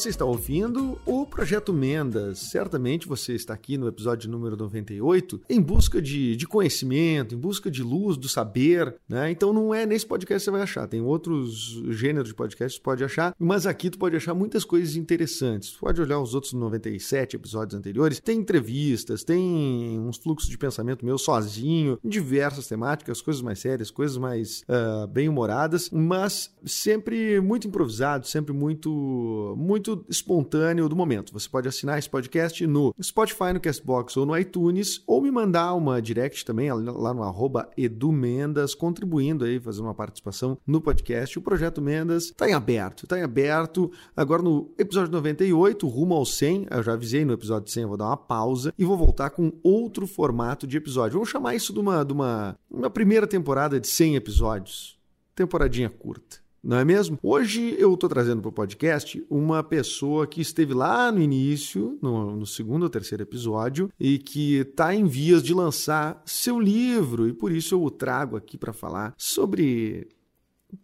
Você está ouvindo o Projeto Mendas. Certamente você está aqui no episódio número 98 em busca de, de conhecimento, em busca de luz, do saber, né? Então não é nesse podcast que você vai achar. Tem outros gêneros de podcast que você pode achar, mas aqui tu pode achar muitas coisas interessantes. Tu pode olhar os outros 97 episódios anteriores. Tem entrevistas, tem uns fluxos de pensamento meu sozinho, diversas temáticas, coisas mais sérias, coisas mais ah, bem-humoradas, mas sempre muito improvisado, sempre muito, muito espontâneo do momento. Você pode assinar esse podcast no Spotify, no Castbox ou no iTunes, ou me mandar uma direct também lá no arroba edumendas, contribuindo aí, fazendo uma participação no podcast. O Projeto Mendas está em aberto, está em aberto. Agora no episódio 98, rumo ao 100, eu já avisei no episódio 100, eu vou dar uma pausa e vou voltar com outro formato de episódio. Vamos chamar isso de uma, de uma, uma primeira temporada de 100 episódios. Temporadinha curta. Não é mesmo? Hoje eu estou trazendo para o podcast uma pessoa que esteve lá no início, no, no segundo ou terceiro episódio, e que está em vias de lançar seu livro, e por isso eu o trago aqui para falar sobre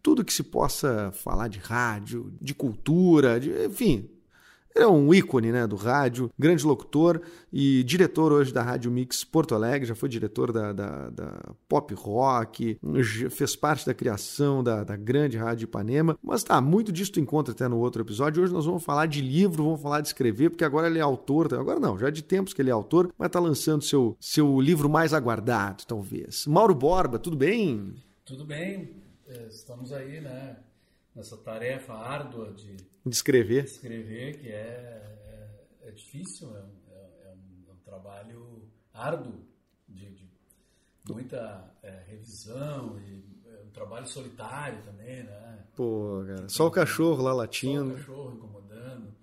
tudo que se possa falar de rádio, de cultura, de, enfim. Ele é um ícone né, do rádio, grande locutor e diretor hoje da Rádio Mix Porto Alegre, já foi diretor da, da, da Pop Rock, fez parte da criação da, da grande Rádio Ipanema. Mas tá, muito disso tu encontra até no outro episódio. Hoje nós vamos falar de livro, vamos falar de escrever, porque agora ele é autor, agora não, já é de tempos que ele é autor, mas tá lançando seu, seu livro mais aguardado, talvez. Mauro Borba, tudo bem? Tudo bem, eh, estamos aí, né, nessa tarefa árdua de De escrever. escrever, que é, é, é difícil, é um, é- é um- é um trabalho árduo, de, de muita eh, revisão, e é um trabalho solitário também, né? Pô, cara, só o cachorro lá Só o latindo. cachorro incomodando.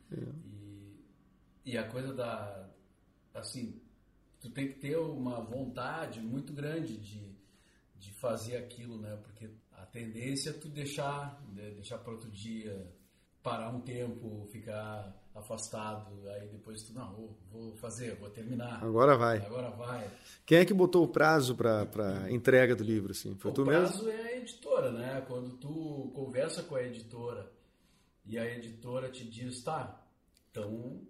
E, e a coisa da. Assim, tu tem que ter uma vontade muito grande de, de fazer aquilo, né? Porque tendência é tu deixar, né? deixar para outro dia, parar um tempo, ficar afastado, aí depois tu, não, vou, fazer, vou terminar. Agora vai. Agora vai. Quem é que botou o prazo para para entrega do livro, assim? Foi o tu prazo mesmo? é a editora, né? Quando tu conversa com a editora e a editora te diz, tá, então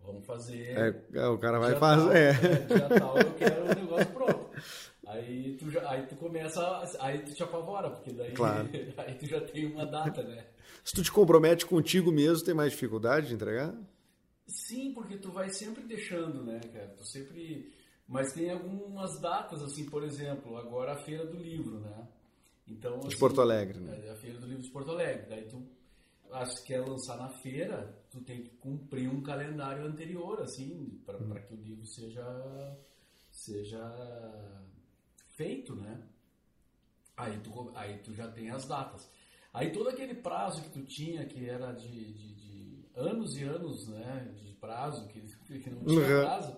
vamos fazer. É, é, o cara vai fazer. tal, É. Dia tal eu quero o negócio pronto. Aí tu, já, aí tu começa, aí tu te apavora, porque daí Claro. aí tu já tem uma data, né? Se tu te compromete contigo mesmo, tem mais dificuldade de entregar? Sim, porque tu vai sempre deixando, né, cara? Tu sempre. Mas tem algumas datas, assim, por exemplo, agora a Feira do Livro, né? Então, De assim, Porto Alegre, né? É a Feira do Livro de Porto Alegre. Daí tu, se quer lançar na feira, tu tem que cumprir um calendário anterior, assim, para Uhum. que o livro seja, seja feito, né? Aí tu, aí tu já tem as datas. Aí todo aquele prazo que tu tinha, que era de, de, de anos e anos, né, de prazo, que, que não tinha Uhum. prazo,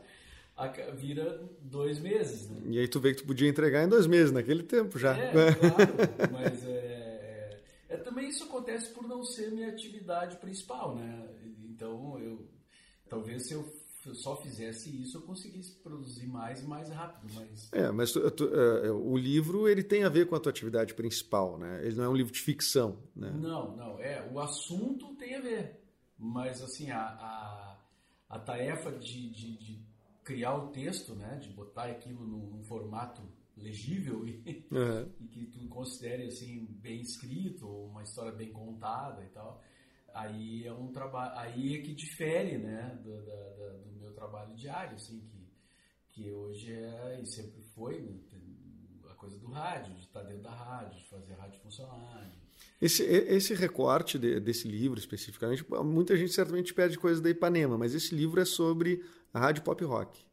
vira dois meses, né? E aí tu vê que tu podia entregar em dois meses, naquele tempo já. É, claro, mas é, é, também isso acontece por não ser minha atividade principal, né? Então eu talvez se eu f- só fizesse isso eu conseguisse produzir mais e mais rápido, mas É, mas tu- tu- é, o livro ele tem a ver com a tua atividade principal, né? Ele não é um livro de ficção, né? não, não é o assunto tem a ver, mas assim a, a, a tarefa de, de, de criar o texto, né? De botar aquilo num, num formato legível e, Uhum. e que tu considere assim bem escrito, ou uma história bem contada e tal, aí é um trabalho, aí é que difere, né, do, da- da- do meu trabalho diário, assim, que, que hoje é e sempre foi né, a coisa do rádio, de estar dentro da rádio, de fazer a rádio funcionar. de- Esse, esse recorte de- desse livro especificamente, muita gente certamente pede coisas da Ipanema, mas esse livro é sobre a rádio pop rock.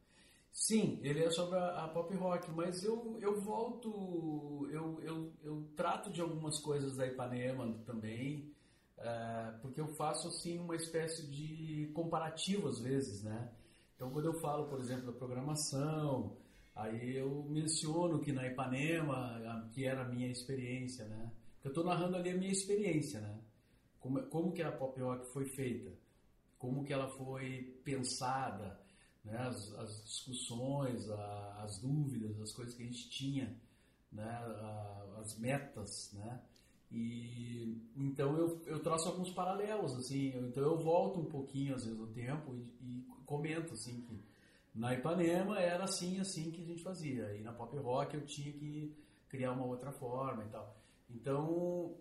Sim, ele é sobre a, a pop rock, mas eu, eu volto, eu, eu, eu trato de algumas coisas da Ipanema também, é, porque eu faço assim uma espécie de comparativo às vezes, né? Então quando eu falo, por exemplo, da programação, aí eu menciono que na Ipanema, que era a minha experiência, né? Eu estou narrando ali a minha experiência, né? Como, como que a pop rock foi feita, como que ela foi pensada, né, as, as discussões, a, as dúvidas, as coisas que a gente tinha, né, a, as metas, né, e então eu, eu traço alguns paralelos, assim, eu, então eu volto um pouquinho às vezes no tempo e, e, comento assim que na Ipanema era assim, assim que a gente fazia, e na pop rock eu tinha que criar uma outra forma e tal. Então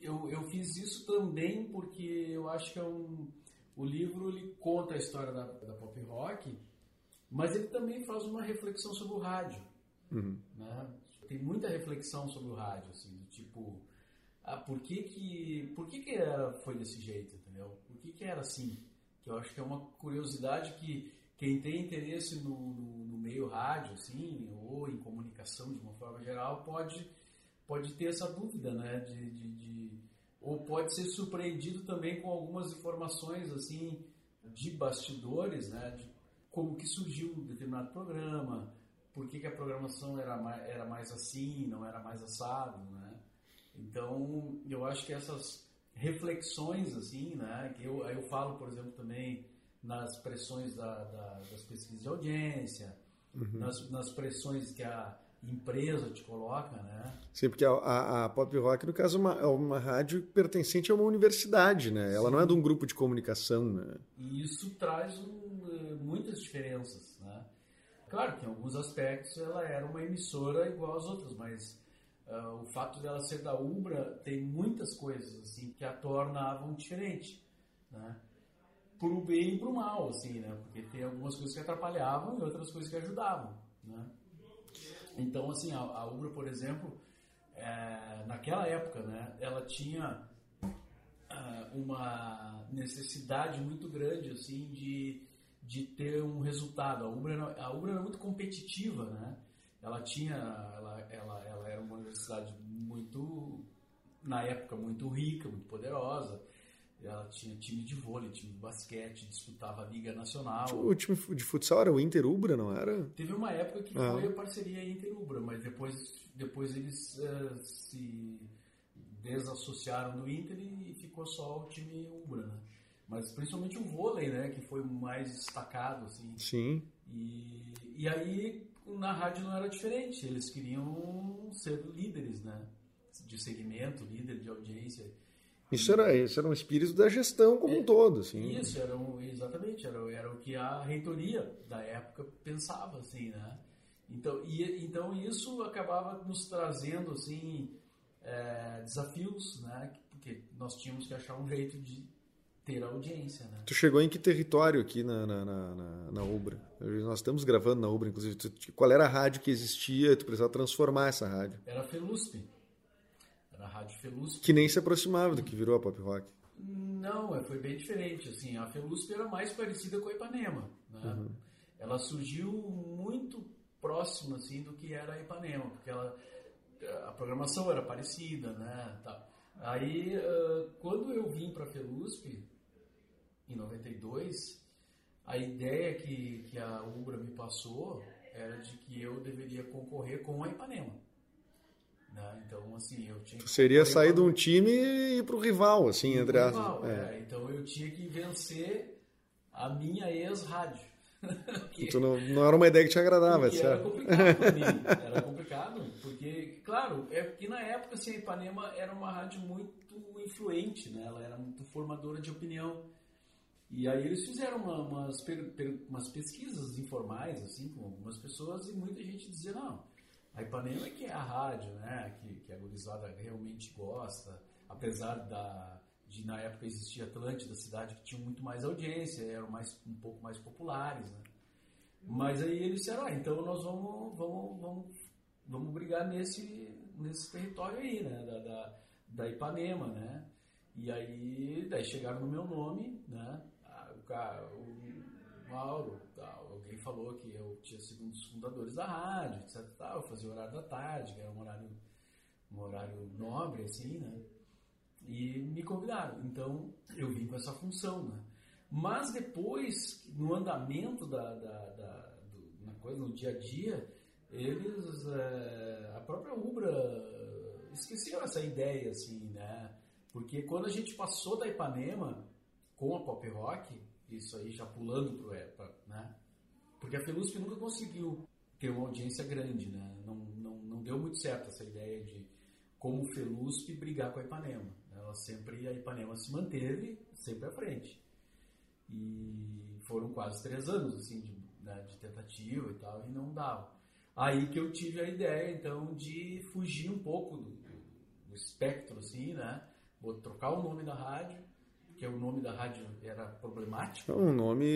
eu, eu fiz isso também porque eu acho que é um o livro ele conta a história da, da pop rock, mas ele também faz uma reflexão sobre o rádio. Uhum. Né? Tem muita reflexão sobre o rádio, assim, tipo, ah, por que que, por que, que era, foi desse jeito, entendeu? Por que, que era assim? Que eu acho que é uma curiosidade que quem tem interesse no, no, no meio rádio, assim, ou em comunicação de uma forma geral, pode, pode ter essa dúvida, né? de, de, de ou pode ser surpreendido também com algumas informações assim de bastidores, né, de como que surgiu um determinado programa, por que, que a programação era mais, era mais assim, não era mais assado, né? Então, eu acho que essas reflexões assim, né, que eu, eu falo, por exemplo, também nas pressões da, da, das pesquisas de audiência, uhum. nas, nas pressões que a empresa te coloca, né? Sim, porque a, a, a Pop Rock, no caso, é uma, é uma rádio pertencente a uma universidade, né? Ela Sim. não é de um grupo de comunicação, né? E isso traz um, eh, muitas diferenças, né? Claro que em alguns aspectos ela era uma emissora igual às outras, mas uh, o fato dela ser da Ubra tem muitas coisas assim que a tornavam diferente, né? Pro bem e pro mal, assim, né? Porque tem algumas coisas que atrapalhavam e outras coisas que ajudavam, né? Então, assim, a, a Ubra, por exemplo, é, naquela época, né, ela tinha uh, uma necessidade muito grande, assim, de, de ter um resultado. A era, a Ubra era muito competitiva, né? Ela tinha, ela, ela, ela era uma universidade muito, na época, muito rica, muito poderosa. Ela tinha time de vôlei, time de basquete, disputava a Liga Nacional. O time de futsal era o Inter Ubra, não era? Teve uma época que ah. foi a parceria Inter Ubra, mas depois, depois eles uh, se desassociaram do Inter e ficou só o time Ubra, né? Mas principalmente o vôlei, né? Que foi mais destacado, assim. Sim. E, e aí na rádio não era diferente. Eles queriam ser líderes, né? De segmento, líder de audiência. Isso era, isso era um espírito da gestão como é, um todo, assim. Isso, era um, exatamente, era, era o que a reitoria da época pensava, assim, né? Então, e, então isso acabava nos trazendo, assim, é, desafios, né? Porque nós tínhamos que achar um jeito de ter audiência, né? Tu chegou em que território aqui na, na, na, na, na Ubra? Nós estamos gravando na Ubra, inclusive. Qual era a rádio que existia? Tu precisava transformar essa rádio. Era a Felusp. Era a Rádio Felusp. Que nem se aproximava do que virou a Pop Rock. Não, é, foi bem diferente. Assim, a Felusp era mais parecida com a Ipanema. Né? Uhum. Ela surgiu muito próxima assim, do que era a Ipanema, porque ela, a programação era parecida. Né? Tá. Aí, quando eu vim para a Felusp, em 92, a ideia que, que a Ubra me passou era de que eu deveria concorrer com a Ipanema. Né? Então, assim, eu tinha que. Seria sair de um time e ir para o rival, assim, entre as. É. É. Então eu tinha que vencer a minha ex-rádio. que, não, não era uma ideia que te agradava, certo? Era complicado para mim. Era complicado, porque, claro, é que na época assim, a Ipanema era uma rádio muito influente, né? ela era muito formadora de opinião. E aí eles fizeram uma, umas, per, per, umas pesquisas informais, assim, com algumas pessoas, e muita gente dizia, não, a Ipanema é que é a rádio, né? Que, que a gurizada realmente gosta, apesar da, de na época existir Atlântida, cidade que tinha muito mais audiência, eram mais, um pouco mais populares, né? Mas aí eles disseram, ah, então nós vamos, vamos, vamos, vamos brigar nesse, nesse território aí, né? Da, da, da Ipanema, né? E aí, daí chegaram no meu nome, né? Cara, o, Mauro, alguém falou que eu tinha sido um dos fundadores da rádio, etc. Tal, eu fazia o horário da tarde, que era um horário, um horário nobre, assim, né? E me convidaram. Então, eu vim com essa função, né? Mas depois, no andamento da, da, da do, na coisa, no dia a dia, eles, é, a própria Ubra esqueceu essa ideia, assim, né? Porque quando a gente passou da Ipanema com a pop rock, isso aí já pulando pro EPA, né? Porque a Felusp nunca conseguiu ter uma audiência grande, né? Não, não, não deu muito certo essa ideia de como Felusp brigar com a Ipanema. Ela sempre, a Ipanema se manteve sempre à frente. E foram quase três anos, assim, de, né, de tentativa e tal, e não dava. Aí que eu tive a ideia, então, de fugir um pouco do, do espectro, assim, né? Vou trocar o nome da rádio, que o nome da rádio era problemático. Um nome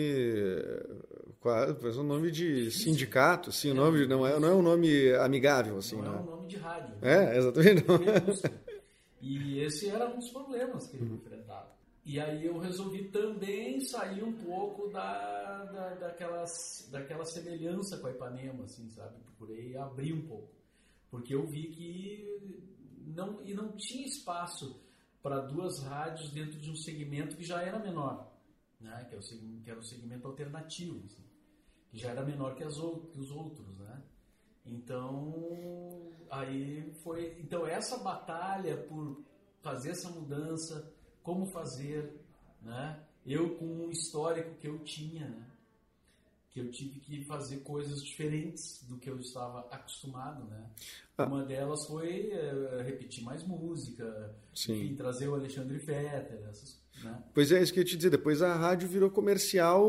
quase um nome de sindicato, assim, o nome não é não é um nome amigável assim, não, não é um nome de rádio. É, exatamente. Não. E esse era um dos problemas que ele enfrentava. E aí eu resolvi também sair um pouco da, da, daquelas, daquela semelhança com a Ipanema, assim, sabe? Procurei abrir um pouco. Porque eu vi que não, e não tinha espaço para duas rádios dentro de um segmento que já era menor, né? que, é o, que era o segmento alternativo, assim, que já era menor que, as, que os outros. Né? Então, aí foi. Então, essa batalha por fazer essa mudança, como fazer, né? eu com um histórico que eu tinha, né? Que eu tive que fazer coisas diferentes do que eu estava acostumado, né? Ah. Uma delas foi uh, repetir mais música, enfim, trazer o Alexandre Fetter, essas, né? Pois é, isso que eu ia te dizer. Depois a rádio virou comercial,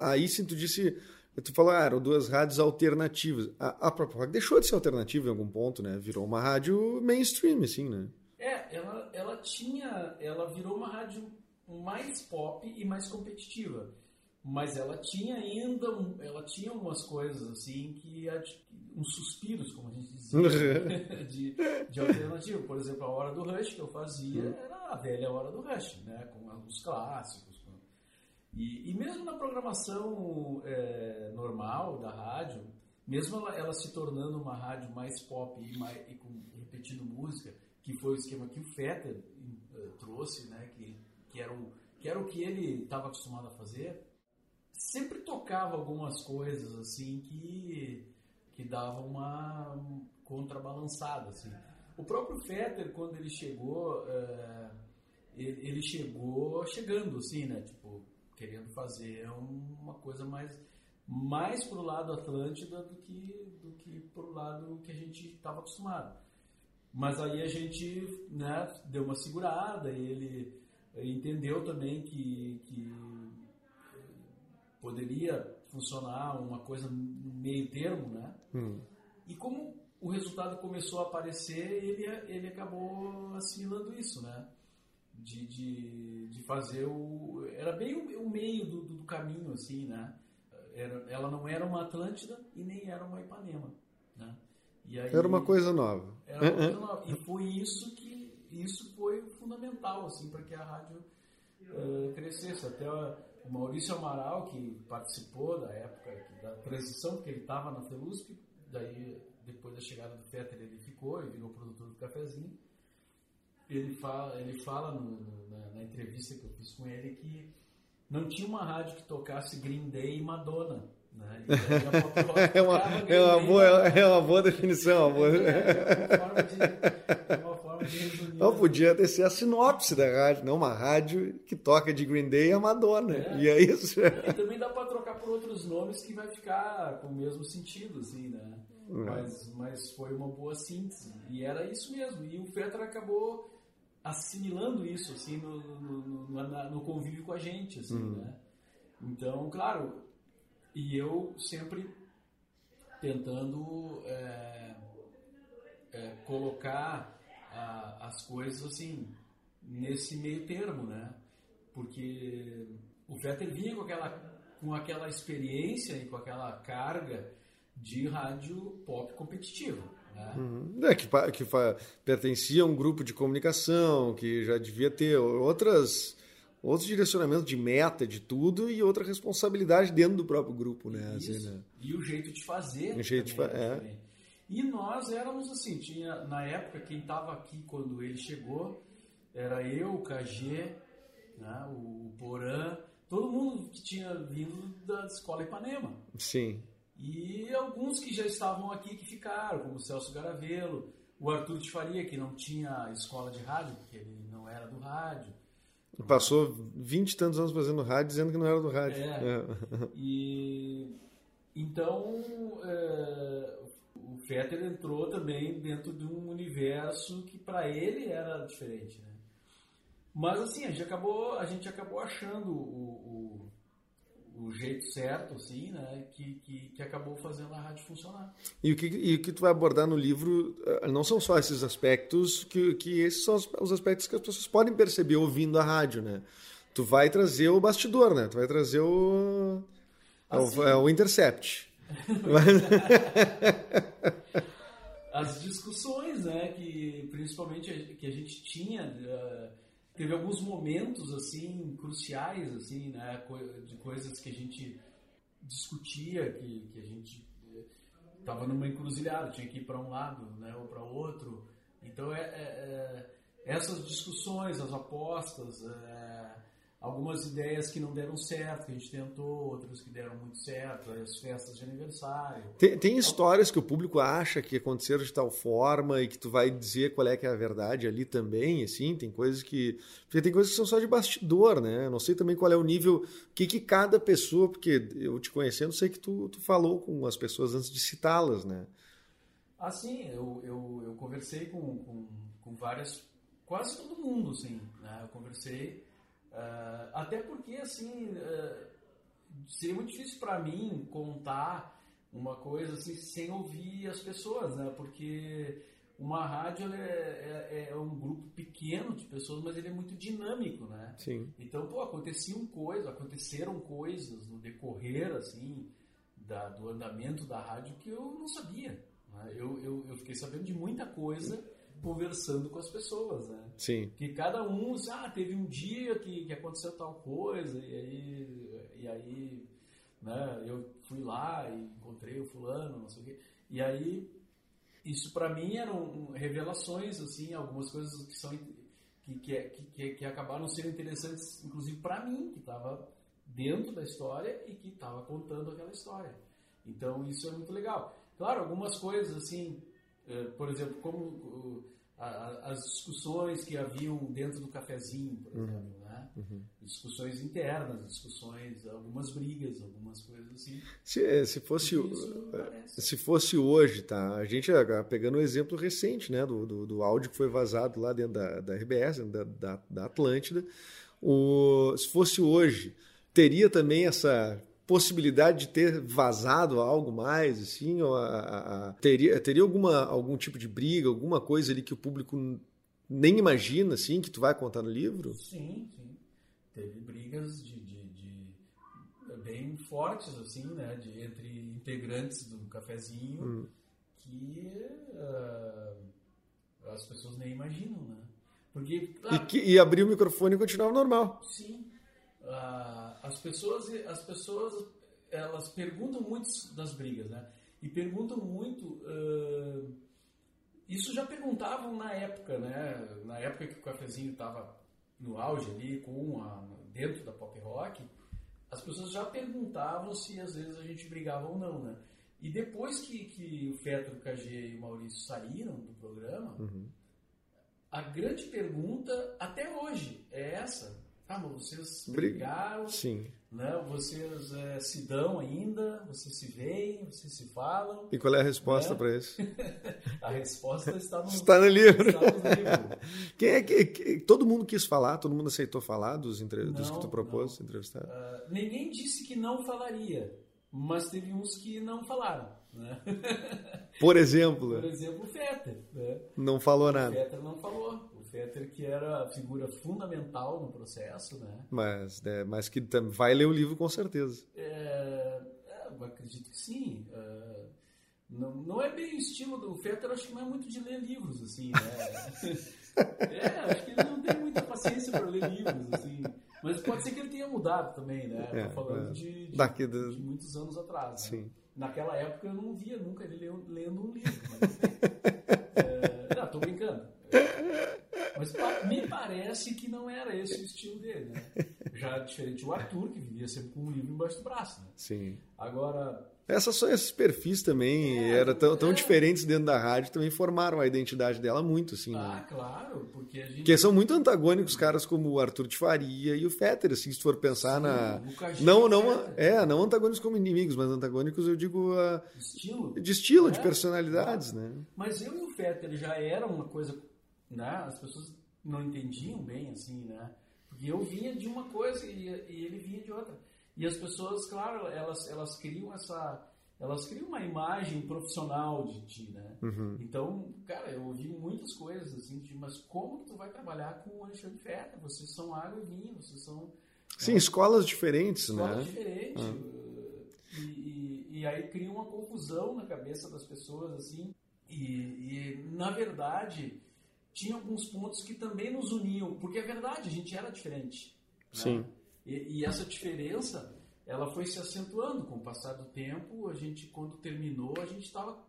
aí sim tu disse... Tu falou, ah, eram duas rádios alternativas. A, a própria rádio deixou de ser alternativa em algum ponto, né? Virou uma rádio mainstream, assim, né? É, ela, ela tinha... Ela virou uma rádio mais pop e mais competitiva mas ela tinha ainda ela tinha umas coisas assim que uns suspiros como a gente dizia de, de alternativa por exemplo a hora do rush que eu fazia uhum. era a velha hora do rush né? Com os clássicos e, e mesmo na programação é, normal da rádio mesmo ela, ela, se tornando uma rádio mais pop e, mais, e com, repetindo música que foi o esquema que o Fetter uh, trouxe né? Que, que era o que era o que ele estava acostumado a fazer sempre tocava algumas coisas assim que que davam uma contrabalançada assim. O próprio Fetter quando ele chegou, é, ele, chegou chegando assim, né? Tipo querendo fazer uma coisa mais mais pro lado Atlântida do que do que pro lado que a gente estava acostumado. Mas aí a gente né, deu uma segurada e ele entendeu também que, que poderia funcionar uma coisa no meio termo, né? Hum. E como o resultado começou a aparecer, ele, ele acabou assimilando isso, né? De, de, de fazer o... Era bem o, o meio do, do, caminho, assim, né? Era, ela não era uma Atlântida e nem era uma Ipanema, né? Aí, era uma coisa nova. Era uma coisa nova. E foi isso que... Isso foi fundamental, assim, para que a rádio uh, crescesse. Até... A, o Maurício Amaral, que participou da época da transição, porque ele estava na Felusp, daí depois da chegada do Fetter ele ficou e virou produtor do cafezinho. Ele fala, ele fala no, no, na, na, entrevista que eu fiz com ele que não tinha uma rádio que tocasse Green Day e Madonna. Né? E é, uma, é, uma boa, é uma boa definição. Uma boa... É, é, uma forma de, é uma Não, podia ter sido a sinopse da rádio, não uma rádio que toca de Green Day e a Madonna. É. E é isso. E também dá para trocar por outros nomes que vai ficar com o mesmo sentido, assim, né? É. Mas, mas foi uma boa síntese. E era isso mesmo. E o Petra acabou assimilando isso, assim, no, no, no, no convívio com a gente, assim, hum. né? Então, claro, e eu sempre tentando é, é, colocar as coisas assim nesse meio termo, né? Porque o Fetter vinha com aquela, com aquela experiência e com aquela carga de rádio pop competitivo. Né? Uhum. É, que, que pertencia a um grupo de comunicação, que já devia ter outras outros direcionamentos de meta, de tudo, e outra responsabilidade dentro do próprio grupo, né? Assim, né? E o jeito de fazer. O jeito de também fa- era é. diferente. E nós éramos assim, tinha, na época, quem estava aqui quando ele chegou, era eu, o KG, né, o, Porã, todo mundo que tinha vindo da escola Ipanema. Sim. E alguns que já estavam aqui que ficaram, como o Celso Garavelo, o Arthur de Faria, que não tinha escola de rádio, porque ele não era do rádio. Passou vinte e tantos anos fazendo rádio dizendo que não era do rádio. É. É. E então é, o Fetter entrou também dentro de um universo que para ele era diferente, né? Mas assim a gente acabou a gente acabou achando o, o, o jeito certo, assim, né? Que, que, que acabou fazendo a rádio funcionar. E o que, e o que tu vai abordar no livro eh, não são só esses aspectos, que, que esses são os, os aspectos que as pessoas podem perceber ouvindo a rádio, né? Tu vai trazer o bastidor, né? Tu vai trazer o, é o, Assim. é o intercept. as discussões, né, que principalmente que a gente tinha, eh, teve alguns momentos assim cruciais, assim, né, de coisas que a gente discutia, que, que a gente estava numa encruzilhada, tinha que ir para um lado, né, ou para outro. Então é, é- é- essas discussões, as apostas, é, algumas ideias que não deram certo, que a gente tentou, outras que deram muito certo, as festas de aniversário. Tem, tem histórias que o público acha que aconteceram de tal forma e que tu vai dizer qual é que é a verdade ali também, assim, tem coisas que... Porque tem coisas que são só de bastidor, né? Eu Não sei também qual é o nível, o que, que cada pessoa, porque eu te conhecendo, sei que tu, tu falou com as pessoas antes de citá-las, né? Ah, sim, eu, eu, eu conversei com, com, com várias, quase todo mundo, assim, né? Eu conversei, ah, até porque, assim, ah, seria muito difícil para mim contar uma coisa assim sem ouvir as pessoas, né? Porque uma rádio é, é, é um grupo pequeno de pessoas, mas ele é muito dinâmico, né? Sim. Então, pô, aconteciam coisas, aconteceram coisas no decorrer, assim, da, do andamento da rádio que eu não sabia. né? Eu, eu, eu fiquei sabendo de muita coisa conversando com as pessoas, né? Sim. Que cada um, ah, teve um dia que, que aconteceu tal coisa, e aí, e aí né, eu fui lá e encontrei o fulano, não sei o quê. E aí, isso para mim eram revelações, assim, algumas coisas que são que, que, é- que, que, acabaram sendo interessantes, inclusive para mim, que estava dentro da história e que estava contando aquela história. Então isso é muito legal. Claro, algumas coisas assim, por exemplo, como as discussões que haviam dentro do cafezinho, por exemplo, né? discussões internas, discussões, algumas brigas, algumas coisas assim. Se, se fosse... Aparece. Se fosse hoje, tá? A gente, pegando um exemplo recente, né, do, do, do áudio que foi vazado lá dentro da, da RBS, da, da, da Atlântida, o, se fosse hoje, teria também essa possibilidade de ter vazado algo mais, assim, ou a- a- a- teria, teria alguma, algum tipo de briga, alguma coisa ali que o público nem imagina, assim, que tu vai contar no livro? Sim, sim. Teve brigas de, de, de- bem fortes, assim, né? De, entre integrantes do cafezinho que ah, as pessoas nem imaginam, né? Porque, E, claro, que, e abrir o microfone e continuava normal. sim, ah, as pessoas, as pessoas, elas perguntam muito das brigas, né? E perguntam muito... ah, isso já perguntavam na época, né? Na época que o cafezinho estava no auge ali, com a, dentro da pop rock, as pessoas já perguntavam se às vezes a gente brigava ou não, né? E depois que, que o Fetter, o KG e o Maurício saíram do programa, a grande pergunta até hoje é essa. Ah, mas vocês Briga. brigaram, Sim. né? Vocês eh, se dão ainda, vocês se veem, vocês se falam. E qual é a resposta É. para isso? A resposta está no, Está no livro. está no livro. Quem é que, que- todo mundo quis falar? Todo mundo aceitou falar dos, entre, dos Não, que tu propôs entrevistar? Ah, ninguém disse que não falaria, mas teve uns que não falaram. Né? Por exemplo, Por exemplo, o Fetter. Né? não falou O nada. Fetter não falou. O Fetter que era a figura fundamental no processo, né? Mas, né, mas que vai ler o livro com certeza. É, é, acredito que sim. É, não, não é bem o estilo do Fetter, acho que não é muito de ler livros, assim, né? é, acho que ele não tem muita paciência para ler livros, assim. Mas pode ser que ele tenha mudado também, né? É, Tô falando é. de, de, Daqui do- de muitos anos atrás. né? Sim. Naquela época eu não via nunca ele lendo um livro. Mas, é, não, tô brincando. Mas me parece que não era esse o estilo dele, né? Já diferente o Arthur, que vivia sempre com um livro embaixo do braço, né? Sim. Agora, Essas, só esses perfis também É, eram tão, tão é. diferentes dentro da rádio, também formaram a identidade dela muito, assim, ah, né? claro, porque a gente... Porque são muito antagônicos caras como o Arthur de Faria e o Fetter, assim, se for pensar Sim, na... Não, não, é, não antagônicos como inimigos, mas antagônicos eu digo ah, Estilo. de estilo, de É, personalidades, né? Mas eu e o Fetter já era uma coisa, né? As pessoas não entendiam bem, assim, né? Porque eu vinha de uma coisa e, e ele vinha de outra. E as pessoas, claro, elas, elas criam essa... Elas criam uma imagem profissional de ti, né? Uhum. Então, cara, eu ouvi muitas coisas assim, de, mas como tu vai trabalhar com o Alexandre Fetter? Vocês são água e vinho, vocês são Sim, escolas diferentes, escolas né? diferentes. uh, E, e, e aí cria uma confusão na cabeça das pessoas, assim. E, e, na verdade, tinha alguns pontos que também nos uniam, porque é verdade, a gente era diferente. né? Sim. E, e essa diferença, ela foi se acentuando com o passar do tempo. A gente, quando terminou, a gente estava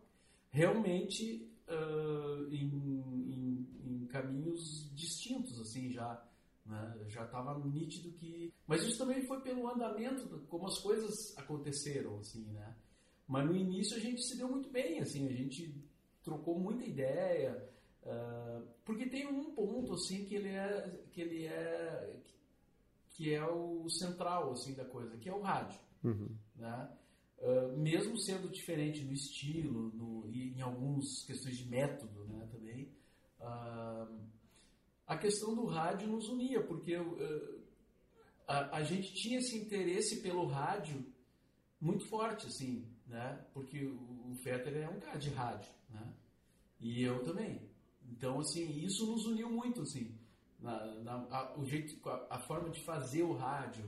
realmente ah, em, em- em caminhos distintos, assim, já. né? Já estava nítido que... Mas isso também foi pelo andamento, como as coisas aconteceram, assim, né? Mas no início a gente se deu muito bem, assim, a gente trocou muita ideia, ah, porque tem um ponto, assim, que ele é... Que ele é que é o central assim da coisa, que é o rádio, Uhum. né? Ah, mesmo sendo diferente no estilo, no, e em algumas questões de método, né, também, ah, a questão do rádio nos unia, porque ah, a, a gente tinha esse interesse pelo rádio muito forte, assim, né? Porque o, o Fetter é um cara de rádio, né? E eu também. Então, assim, isso nos uniu muito, assim. Na, na- a, o jeito, a, a forma de fazer o rádio,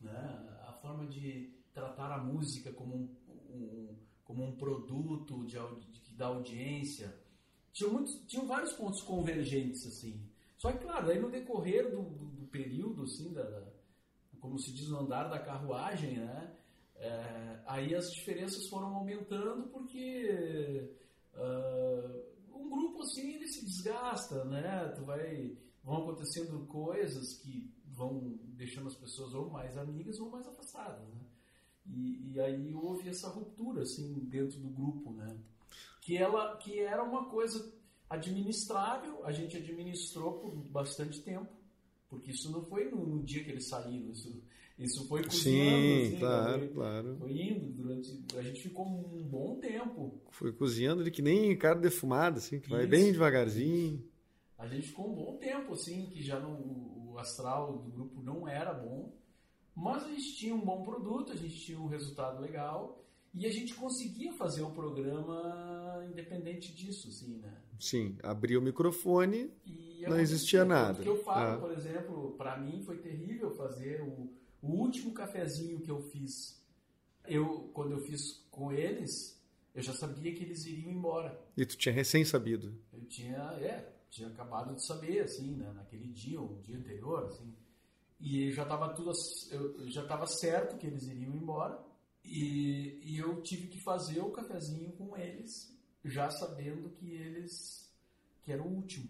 né? A forma de tratar a música como um, um- como um produto de, de- dá audiência. Tinha muitos, tinham vários pontos convergentes, assim. Só que, claro, aí no decorrer do, do, do período, assim, da, da- como se diz no andar da carruagem, né? É, aí as diferenças foram aumentando porque ah, um grupo assim ele se desgasta, né? Tu vai vão acontecendo coisas que vão deixando as pessoas ou mais amigas ou mais afastadas, né? E, e aí houve essa ruptura assim dentro do grupo, né? Que ela que era uma coisa administrável, a gente administrou por bastante tempo, porque isso não foi no, no dia que eles saíram, isso isso foi cozinhando, Sim, assim, claro, foi- claro. foi indo durante. A gente ficou um bom tempo. Foi cozinhando ele que nem carne defumada, assim, que vai Isso. bem devagarzinho. A gente ficou um bom tempo, assim, que já não, o astral do grupo não era bom. Mas a gente tinha um bom produto, a gente tinha um resultado legal. E a gente conseguia fazer o programa independente disso, assim, né? Sim, abria o microfone. E Não existia nada. Tanto que eu falo, Ah. por exemplo, pra mim foi terrível fazer o, o último cafezinho que eu fiz. Eu, quando eu fiz com eles, eu já sabia que eles iriam embora. E tu tinha recém sabido. Eu tinha, é, tinha acabado de saber, assim, né, naquele dia, ou um dia anterior, assim. E já estava tudo, eu já estava certo que eles iriam embora. E, e eu tive que fazer o cafezinho com eles, já sabendo que eles, que era o último.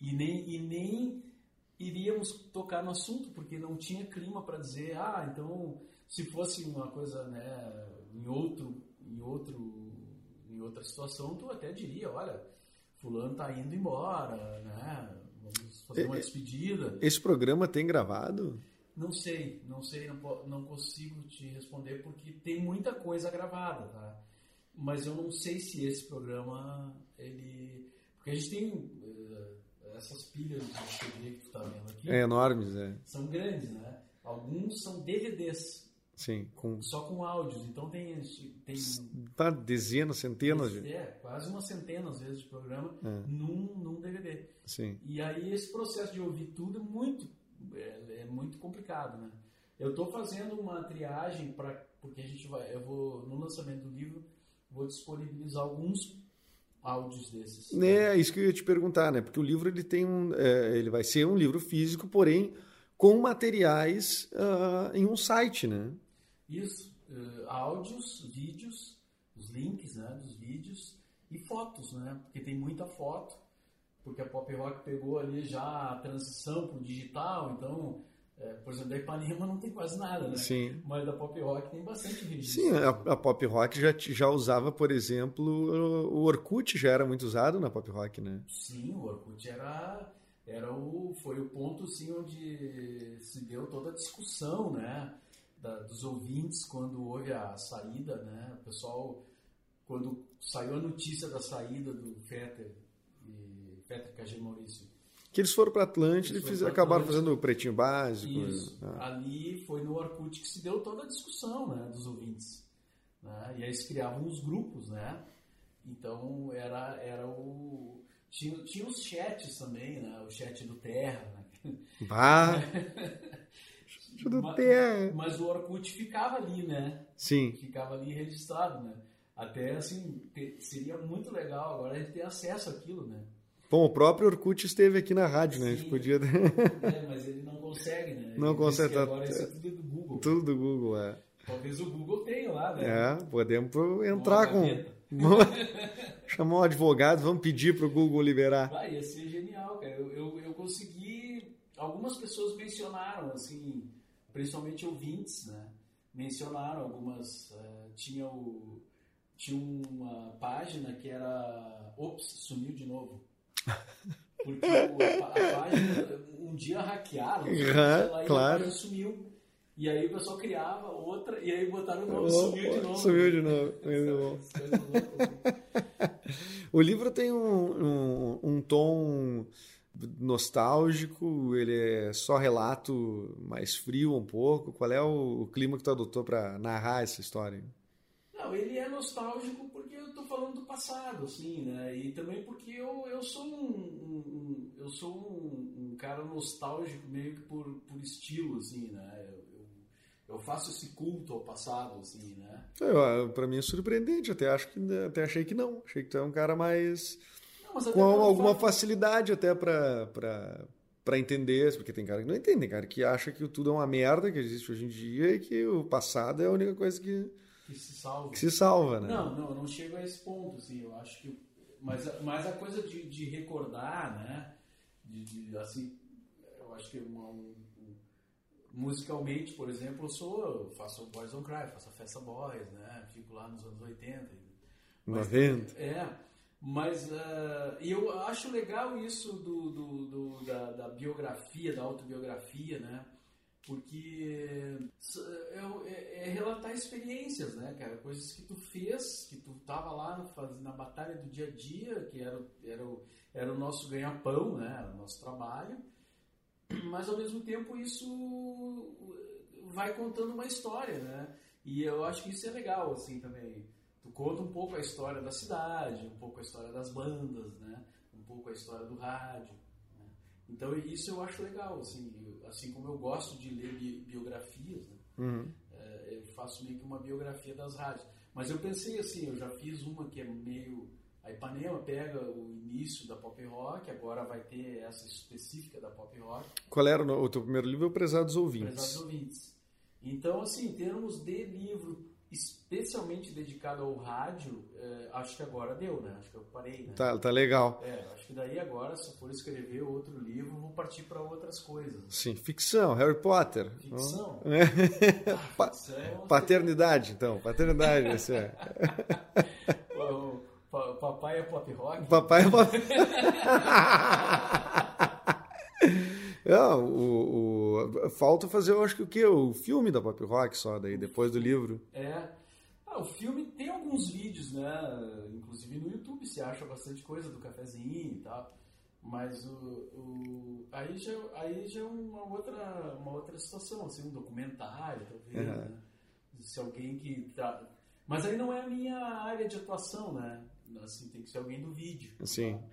E nem, e nem iríamos tocar no assunto, porque não tinha clima para dizer, ah, então, se fosse uma coisa, né, em outro, em outro, em outra situação, tu até diria, olha, fulano tá indo embora, né, vamos fazer uma despedida. Esse programa tem gravado? Não sei, não sei, não, não consigo te responder porque tem muita coisa gravada, tá? Mas eu não sei se esse programa, ele... Porque a gente tem essas pilhas de CD que tu tá vendo aqui, É enormes, é. são grandes, né? Alguns são DVDs, Sim, com só com áudios, então tem... tem tá, dezenas, centenas de. é, quase uma centena às vezes de programa É. num, num DVD. Sim. E aí esse processo de ouvir tudo é muito, é, é muito complicado, né? Eu estou fazendo uma triagem para porque a gente vai, eu vou no lançamento do livro vou disponibilizar alguns áudios desses. É isso que eu ia te perguntar, né? Porque o livro ele tem um, é, ele vai ser um livro físico, porém com materiais ah, em um site, né? Isso, eh, áudios, vídeos, os links né, dos vídeos e fotos, né? Porque tem muita foto, porque a Pop Rock pegou ali já a transição para o digital, então, eh, por exemplo, da Ipanema não tem quase nada, né? Sim. Mas da Pop Rock tem bastante registro. Sim, a, a Pop Rock já, já usava, por exemplo, o Orkut já era muito usado na Pop Rock, né? Sim, o Orkut era, era o, foi o ponto assim, onde se deu toda a discussão né, da- dos ouvintes quando houve a saída. Né, o pessoal, quando saiu a notícia da saída do Fetter e Fetter KG Maurício. Que eles foram para Atlântida e Eles foram fiz- pra acabaram Atlântida. fazendo o pretinho básico. Isso, Ah. ali foi no Orkut que se deu toda a discussão né, dos ouvintes. Né, e aí eles criavam os grupos, né? Então era, era o. Tinha, tinha os chats também, né? O chat do Terra, né? Bah! Tudo Ma- tem. Mas o Orkut ficava ali, né? Sim. Ficava ali registrado, né? Até assim, te- seria muito legal agora a gente ter acesso àquilo, né? Bom, o próprio Orkut esteve aqui na rádio, né? A gente podia. É, mas ele não consegue, né? Não Ele consegue, disse que tá- Agora isso é tudo do Google. Tudo do Google, é. Talvez o Google tenha lá, né? É, podemos entrar com. Chamar um advogado, vamos pedir pro Google liberar. Vai, ia ser genial, cara. Eu, eu, eu consegui. Algumas pessoas mencionaram, assim, principalmente ouvintes, né? Mencionaram algumas. eh, tinha o. Tinha uma página que era. Ops, sumiu de novo. Porque o- a, a página. Um dia hackearam, lá, e claro. a sumiu. E aí o pessoal criava outra, e aí botaram o nome, Oh, sumiu de novo. sumiu de novo. Muito bom. Assim. O livro tem um, um, um tom nostálgico, ele é só relato mais frio um pouco. Qual é o, o clima que tu adotou para narrar essa história? Não, ele é nostálgico falando do passado, assim, né? E também porque eu, eu sou um, um- eu sou um, um cara nostálgico meio que por, por estilo, assim, né? Eu, eu, eu faço esse culto ao passado, assim, né? Eu, pra mim é surpreendente, até acho que até achei que não. Achei que tu é um cara mais Não, com alguma facilidade até pra, pra, pra entender, porque tem cara que não entende, tem cara que acha que tudo é uma merda que existe hoje em dia e que o passado é a única coisa que, que se salva. que se salva, né? Não, não, eu não chego a esse ponto, assim, eu acho que. Mas, a- mas a coisa de, de recordar, né? De, de, assim, eu acho que uma, um- um- musicalmente, por exemplo, eu sou. Eu faço Boys Don't Cry, faço a Festa Boys, né? Fico lá nos anos 80. Mas- 90. É, mas e eu acho legal isso do, do- do- da, da biografia, da autobiografia, né? Porque é, é- é relatar experiências, né, cara? Coisas que tu fez, que tu tava lá no- na batalha do dia a dia, que era, o- era, o, era o nosso ganha-pão, né? Era o nosso trabalho. Mas ao mesmo tempo isso vai contando uma história, né? E eu acho que isso é legal, assim, também. Tu conta um pouco a história da cidade, um pouco a história das bandas, né? Um pouco a história do rádio. Então isso eu acho legal, assim, eu- assim como eu gosto de ler bi- biografias, né? Uhum. É, eu faço meio que uma biografia das rádios. Mas eu pensei assim, eu já fiz uma que é meio. A Ipanema pega o início da pop rock, agora vai ter essa específica da pop rock, Qual era o teu primeiro livro? O Prezados Ouvintes. Prezados ouvintes. Então, assim, em termos de livro especialmente dedicado ao rádio, é, acho que agora deu, né? Acho que eu parei, né? Tá, tá legal. É, acho que daí agora, se for escrever outro livro, vou partir para outras coisas. Sim, ficção, Harry Potter. Ficção? É. Pa- Ficção é Paternidade, então. Paternidade, esse é. Papai é pop rock. Papai é uma... Não, o, o- falta fazer, eu acho que o quê? O filme da Pop Rock só, daí, depois do livro. É. Ah, o filme tem alguns vídeos, né? Inclusive no YouTube se acha bastante coisa do cafezinho e tal. Mas o, o- aí, já, aí já é uma outra, uma outra situação, assim, um documentário, talvez, Uhum. né? Se alguém que tá... Mas aí não é a minha área de atuação, né? Assim, tem que ser alguém do vídeo. Sim. tá?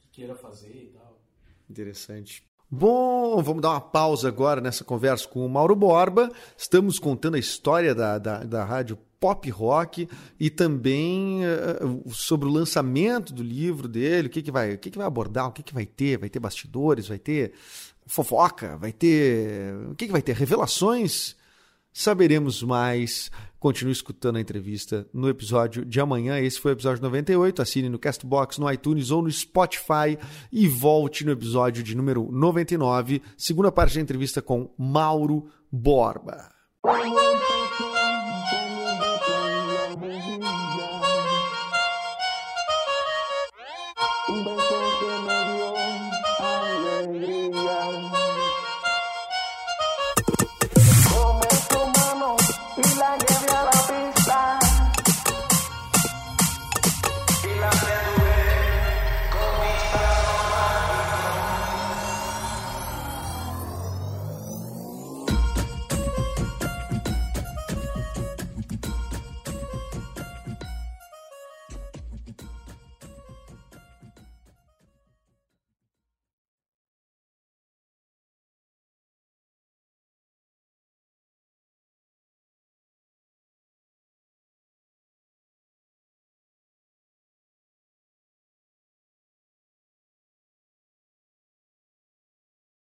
Que queira fazer e tal. Interessante. Bom, vamos dar uma pausa agora nessa conversa com o Mauro Borba. Estamos contando a história da, da, da rádio pop rock e também uh, sobre o lançamento do livro dele, o que, que vai, o que, que vai abordar, o que, que vai ter, vai ter bastidores, vai ter fofoca, vai ter, o que, que vai ter? Revelações, saberemos mais. Continue escutando a entrevista no episódio de amanhã. Esse foi o episódio 98. Assine no Castbox, no iTunes ou no Spotify e volte no episódio de número 99, segunda parte da entrevista com Mauro Borba.